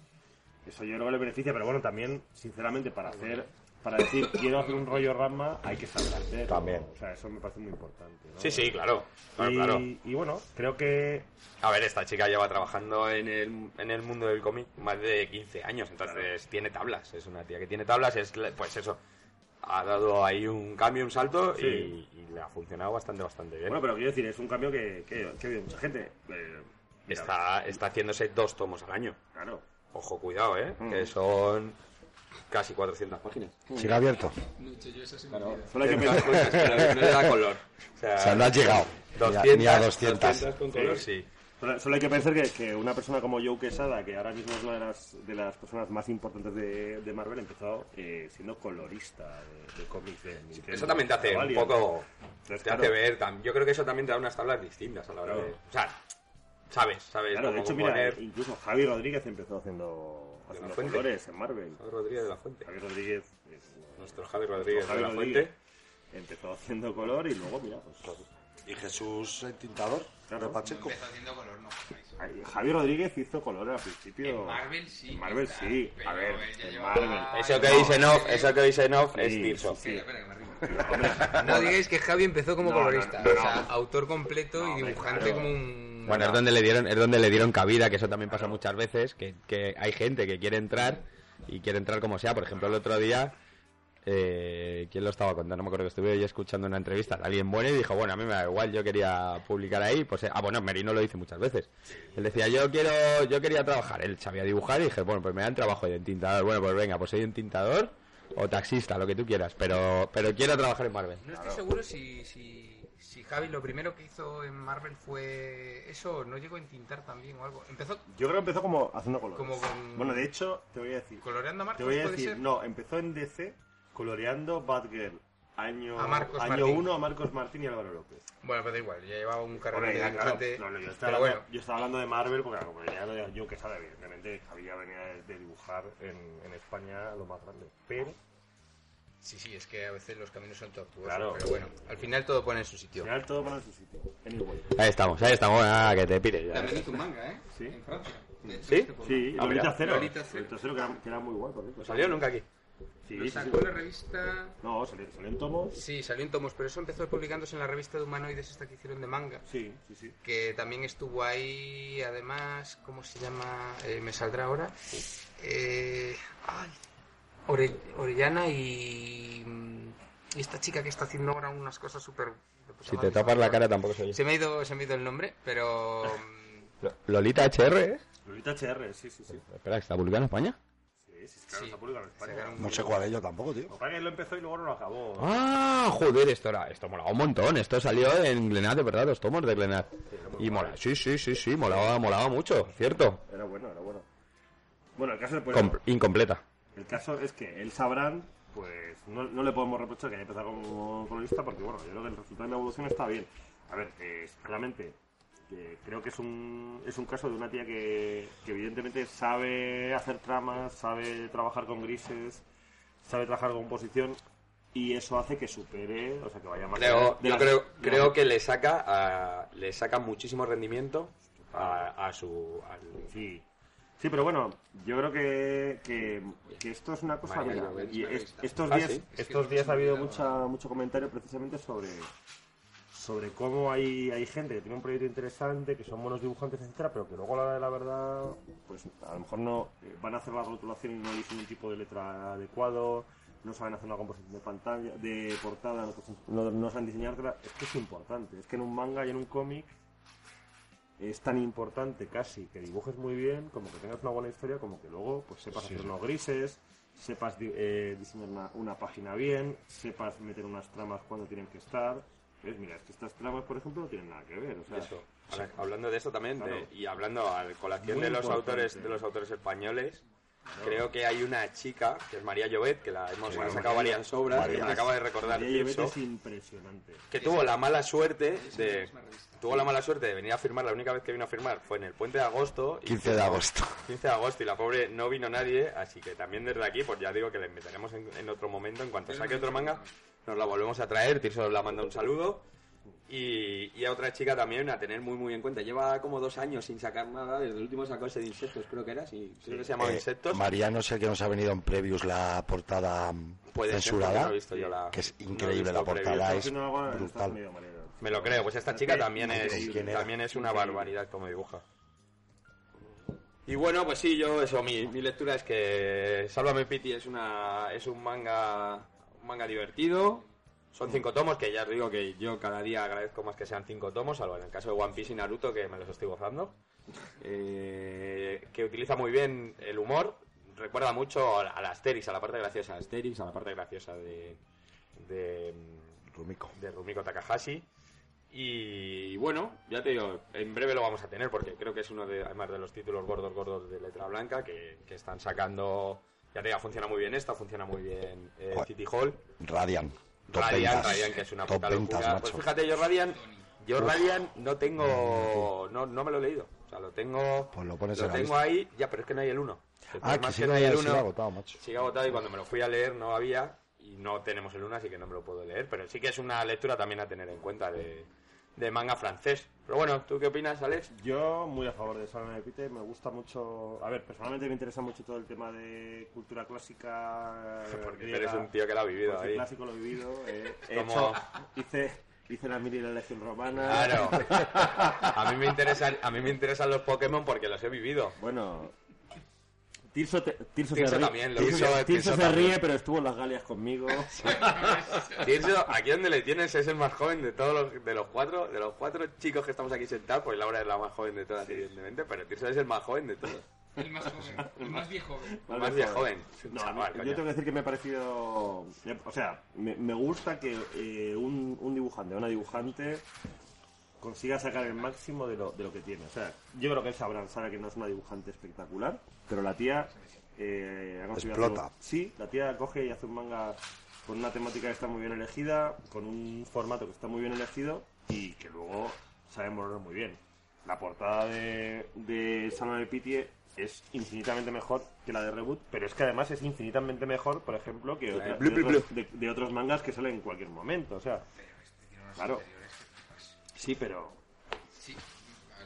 eso yo creo que le beneficia, pero bueno, también, sinceramente, para hacer, para decir quiero hacer un rollo Rama, hay que saber hacer. También. O sea, eso me parece muy importante. ¿no? Sí, sí, claro. Claro, y, claro. y bueno, creo que A ver, esta chica lleva trabajando en el, en el mundo del cómic más de 15 años, entonces tiene tablas. Es una tía que tiene tablas, es pues eso. Ha dado ahí un cambio, un salto Sí. y, y le ha funcionado bastante, bastante bien. Bueno, pero quiero decir, es un cambio que, que, que ha habido mucha gente. Eh, está, está haciéndose dos tomos al año. Claro. Ojo, cuidado, ¿eh? Mm. Que son casi 400 páginas. Sigue abierto. claro. Solo hay que pensar. Pero no le da color. O sea, O sea, no has llegado. Ni a- 200, ni a 200. con color, sí. Solo, solo hay que pensar que, que una persona como Joe Quesada, que ahora mismo es una de las, de las personas más importantes de, de Marvel, empezó eh, siendo colorista de, de cómics de. Eso también te hace un poco. Entonces, Te claro, hace ver. Yo creo que eso también te da unas tablas distintas a la hora Claro. de. O sea, sabes, sabes Claro, de hecho, mira, incluso Javi Rodríguez empezó haciendo, haciendo colores en Marvel. Javi Rodríguez de la Fuente. Javi Rodríguez eh, Nuestro Javi Rodríguez Javi de la Rodríguez Fuente. empezó haciendo color y luego, mira, pues ¿Y Jesús el tintador? Claro. ¿De Pacheco? Empezó haciendo color, no. Ay, Javi Rodríguez hizo color al principio. En Marvel sí. En Marvel sí. A ver, en Marvel. Eso que dice Noff, eso que dice Noff es Tirso. sí, sí. Espera, espera, que me arrimo. Hombre, No digáis que Javi empezó como No, no, colorista, no, o sea, autor completo No, y dibujante claro. como un... Bueno, es donde le dieron, es donde le dieron cabida, que eso también pasa muchas veces, que, que hay gente que quiere entrar y quiere entrar como sea. Por ejemplo, el otro día, eh, ¿quién lo estaba contando? No me acuerdo que estuve yo escuchando una entrevista de alguien bueno y dijo, bueno, a mí me da igual, yo quería publicar ahí, pues, eh, ah, bueno, Merino lo dice muchas veces. Él decía, yo quiero, yo quería trabajar, él sabía dibujar y dije, bueno, pues me dan trabajo de entintador. Bueno, pues venga, pues soy entintador o taxista, lo que tú quieras, pero, pero quiero trabajar en Marvel. No estoy seguro si, si, si Javi lo primero que hizo en Marvel fue eso, no llegó a entintar también o algo. Empezó Yo creo que empezó como haciendo colores. Como con- Bueno, de hecho, te voy a decir. coloreando a Marcos, Te voy a ¿puede decir, ser? no, empezó en DC coloreando Batgirl. Año, A Marcos año Martín. 1 a Marcos Martín y Álvaro López. Bueno, pero da igual, ya llevaba un carrera Hombre, de ya, claro, no, no, yo, estaba pero hablando, bueno, yo estaba hablando de Marvel porque como venía de yo que sabe, evidentemente ya venía de, dibujar en, en España lo más grande. Pero Sí, sí, es que a veces los caminos son tortuosos. Claro. Pero bueno, al final todo pone en su Al sitio. final todo para su sitio. Anyway. Ahí estamos, ahí estamos. Ah, que te pires ya. También hizo un manga, ¿eh? Sí. En Francia. ¿Sí? Sí, Lolita. Cero. Lolita Cero. Lolita Cero, que era, que era muy guay, por cierto. ¿No salió nunca aquí? Sí, Lo sí, sí. sacó en la revista... No, salió, salió en tomos. Sí, salió en tomos, pero eso empezó publicándose en la revista de humanoides esta que hicieron de manga. Sí, sí, sí. Que también estuvo ahí, además, ¿cómo se llama? Eh, me saldrá ahora. Eh, ay, Ore- Orellana y, mm, y esta chica que está haciendo ahora unas cosas súper... Si te tapas la cara tampoco se oye. Se me ha ido, se me ha ido el nombre, pero... mm, Lo- Lolita HR, ¿eh? Lolita HR, sí, sí, sí. Espera, ¿está publicada en España? Sí, claro, España. No sé cuál es yo tampoco, tío. Lo que lo empezó y luego no lo acabó. Ah, joder, esto era, esto molaba un montón. Esto salió en Glenat, de verdad, los tomos de Glenat. Y mola, sí, sí, sí, sí, molaba, molaba mucho, cierto. Era bueno, era bueno. Bueno, el caso es, pues, Com- incompleta. el caso es que él sabrán, pues no, no le podemos reprochar que haya empezado como colorista porque, bueno, yo creo que el resultado de la evolución está bien. A ver, eh, realmente, que creo que es un, es un caso de una tía que, que evidentemente sabe hacer tramas, sabe trabajar con grises, sabe trabajar con composición y eso hace que supere, o sea, que vaya más Creo, de yo las- creo, creo que le saca a- le saca muchísimo rendimiento a, a su al- Sí. Sí, pero bueno, yo creo que, que, que esto es una cosa... Mira, y es- estos Ah, días, estos días ha habido mucha, mucho comentario precisamente sobre sobre cómo hay, hay gente que tiene un proyecto interesante, que son buenos dibujantes, etcétera, pero que luego a la hora de la verdad, pues a lo mejor no eh, van a hacer la rotulación y no eligen un tipo de letra adecuado, no saben hacer una composición de pantalla, de portada, no, saben diseñártela. Es que es importante, es que en un manga y en un cómic es tan importante casi que dibujes muy bien, como que tengas una buena historia, como que luego pues sepas hacer unos grises, sepas eh, diseñar una, una página bien, sepas meter unas tramas cuando tienen que estar. ¿Ves? Mira, es que estas tramas, por ejemplo, no tienen nada que ver. O sea, eso. Ahora, hablando de esto también de- Claro. y hablando a la colación Muy de los importante. autores de los autores españoles creo que hay una chica que es María Llobet que la hemos Sí, sacado María- varias obras María que me acaba de recordar María Llobet es impresionante. que tuvo la mala suerte de tuvo la mala suerte de venir a firmar la única vez que vino a firmar fue en el puente de agosto y 15 de agosto. 15 de agosto y la pobre no vino nadie, así que también desde aquí, pues ya digo que le meteremos en, en otro momento, en cuanto saque otro manga, nos la volvemos a traer, Tirso la manda un saludo. Y, y a otra chica también a tener muy muy en cuenta. Lleva como dos años sin sacar nada, desde el último sacó ese de insectos, creo que era, sí, creo que se llamaba Eh, Insectos. Mariano es el que nos ha venido en previews la portada Puede censurada, no he visto yo la- que es no increíble la portada, es brutal. María. Me lo creo, pues esta chica también es, también es una barbaridad como dibuja. Y bueno, pues sí, yo eso, mi, mi lectura es que Sálvame Pity es una es un manga manga divertido. Son cinco tomos, que ya os digo que yo cada día agradezco más que sean cinco tomos, salvo en el caso de One Piece y Naruto, que me los estoy gozando. Eh, que utiliza muy bien el humor, recuerda mucho a la- Asterix, a la parte graciosa de Asterix, a la parte graciosa de, de, Rumiko. de Rumiko Takahashi. Y bueno, ya te digo, en breve lo vamos a tener porque creo que es uno de, además de los títulos gordos gordos de letra blanca que, que están sacando. Ya te digo, funciona muy bien esta, funciona muy bien eh. City Hall. Radian. Top Radiant, ventas. Radiant, que es una puta ventas, locura. macho. Pues fíjate, yo Radiant, yo Radiant no tengo, no, no me lo he leído. O sea, lo tengo, Pues lo pones lo tengo ahí, ya, pero es que no hay el 1. Ah, que sigue, sigue agotado, macho. Sigue agotado y cuando me lo fui a leer no había y no tenemos el 1, así que no me lo puedo leer. Pero sí que es una lectura también a tener en cuenta de, de manga francés. Pero bueno, ¿tú qué opinas, Alex? Yo muy a favor de Salome Pite, me gusta mucho... A ver, personalmente me interesa mucho todo el tema de cultura clásica Porque griega. eres un tío que lo ha vivido ahí. clásico lo he vivido. eh, he Como- hecho- hice, hice la mili de la Legión Romana. Claro. A mí me interesan, a mí me interesan los Pokémon porque los he vivido. Bueno... Tirso, te- Tirso, Tirso se ríe, también, lo Tirso, hizo- Tirso Tirso se también. ríe, pero estuvo en las Galias conmigo. Tirso, aquí donde le tienes es el más joven de todos los, de los cuatro, de los cuatro chicos que estamos aquí sentados, pues Laura es la más joven de todas, evidentemente, pero Tirso es el más joven de todos. El más joven, el más viejo. El más viejo joven. No, Chaval, yo tengo que decir que me ha parecido. O sea, me, me gusta que eh, un, un dibujante o una dibujante consiga sacar el máximo de lo, de lo que tiene. O sea, yo creo que él sabrá, sabe que no es una dibujante espectacular, pero la tía. Eh, Explota. hacer sí, la tía coge y hace un manga con una temática que está muy bien elegida, con un formato que está muy bien elegido y que luego sabe mover muy bien. la portada de, de Salón de Pitié es infinitamente mejor que la de Reboot, pero es que además es infinitamente mejor, por ejemplo, que otra- Blue, de, Blue, otros, de- de otros mangas que salen en cualquier momento. O sea, claro, sí, pero. Sí,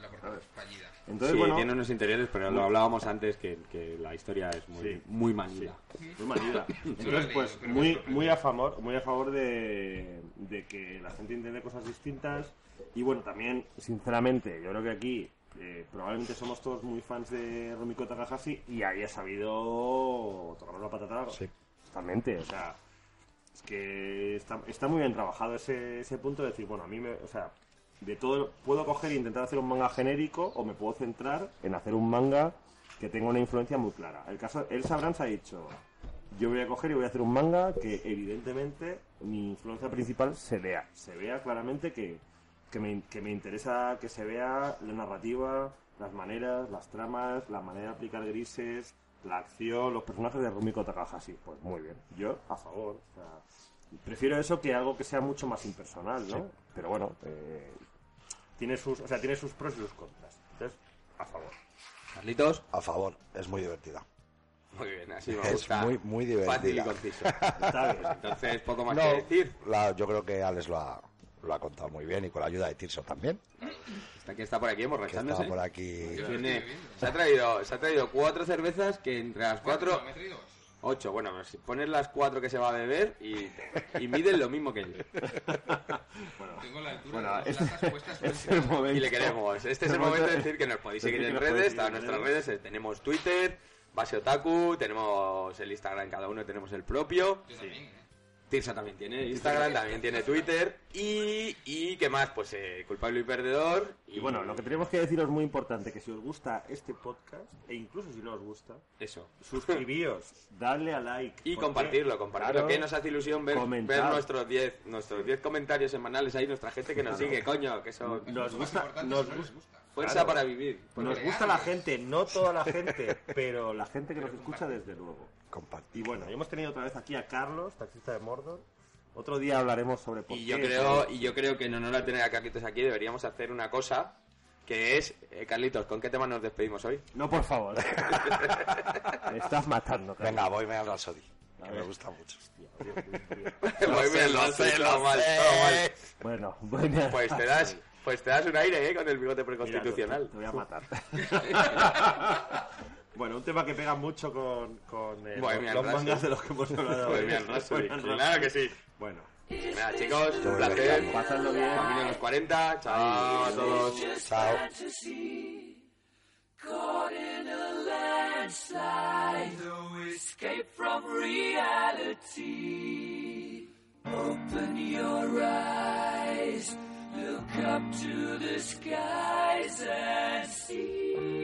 la portada es fallida. Entonces, sí, bueno, tiene unos interiores, pero lo hablábamos antes que, que la historia es muy, Sí. muy manida. muy manida. Entonces, pues, muy, muy a favor, muy a favor de, de que la gente entiende cosas distintas. Y bueno, también, sinceramente, yo creo que aquí eh, probablemente somos todos muy fans de Rumiko Takahashi y ahí ha sabido tocarnos la patata Sí. totalmente. O sea, es que está, está muy bien trabajado ese, ese punto de decir, bueno, a mí me, o sea, de todo, puedo coger e intentar hacer un manga genérico o me puedo centrar en hacer un manga que tenga una influencia muy clara. El caso, Elsa Brands ha dicho, yo voy a coger y voy a hacer un manga que evidentemente mi influencia principal se vea, se vea claramente que, que, me, que me interesa que se vea la narrativa, las maneras, las tramas, la manera de aplicar grises, la acción, los personajes de Rumiko Takahashi. Pues muy bien, yo a favor. o sea, prefiero eso que algo que sea mucho más impersonal, ¿no? Pero bueno, eh, tiene sus, o sea, tiene sus pros y sus contras. Entonces, a favor. Carlitos, A favor, es muy divertida. muy bien, así me Es gusta. muy, muy divertida. Fácil y conciso. Entonces, poco más No, que decir. la- yo creo que Alex lo ha, lo ha contado muy bien y con la ayuda de Tirso también, Está que está por aquí emborrachándose. está por aquí. Tiene- se, ha traído, se ha traído cuatro cervezas que entre las cuatro... ocho. Bueno, si pones las cuatro que se va a beber y, y miden lo mismo que él. Tengo la altura Bueno, de es, dos latas puestas por es el momento. Y le queremos. Este es el momento de decir que nos podéis seguir en redes, todas nuestras redes. redes. eh, Tenemos Twitter, Base Otaku, tenemos el Instagram, cada uno tenemos el propio. Yo también, ¿eh? Tirsa también tiene Instagram, también tiene Twitter. Y, y ¿qué más? Pues eh, culpable y perdedor. Y bueno, lo que tenemos que deciros muy importante, que si os gusta este podcast, e incluso si no os gusta, Eso. suscribíos, darle a like. Y porque, compartirlo, compartirlo, claro, que nos hace ilusión ver, ver nuestros 10 nuestros 10 comentarios semanales ahí, nuestra gente que nos sigue, coño, que eso... Nos gusta, nos, gusta. Fuerza claro. para vivir. nos gusta la gente, no toda la gente, pero la gente que nos escucha desde luego. Compartir. Y bueno, hemos tenido otra vez aquí a Carlos, taxista de Mordor. Otro día hablaremos sobre por Y yo qué, creo, y yo creo que en honor a tener a Carlitos aquí deberíamos hacer una cosa que es, eh, Carlitos, ¿con qué tema nos despedimos hoy? No, por favor. Me estás matando, Carlos. Venga, voy a Rhapsody, que me gusta mucho. Muy bien, lo sé, todo mal. Bueno, voy a... Pues te das, pues te das un aire, ¿eh? Con el bigote Mira, preconstitucional. Te voy a matar. bueno, un tema que pega mucho con, con eh, Bohemian los Rhapsody. mangas de los que hemos hablado. Bohemian Rhapsody, Bohemian claro Rhapsody. que sí. Bueno, Nada, chicos, un placer. pasadlo bien. Camino a los 40. Chao a todos. Chao. Caught in a landslide, no escape from reality. Open your eyes, look up to the skies and see.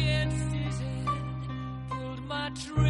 Against his Susan pulled my trigger.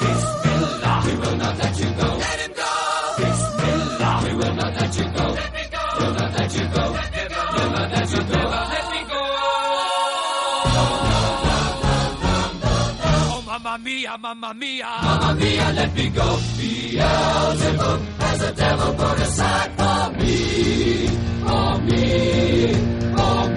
Bismillah, we will not let you go. Let him go! Bismillah, we will not let you go. Let me go! We'll not let you go. Let me go! We'll not let you go. Let me go! Oh, mamma mia, mamma mia. Mamma mia, let me go. Beelzebub has a devil put aside for me. For me. For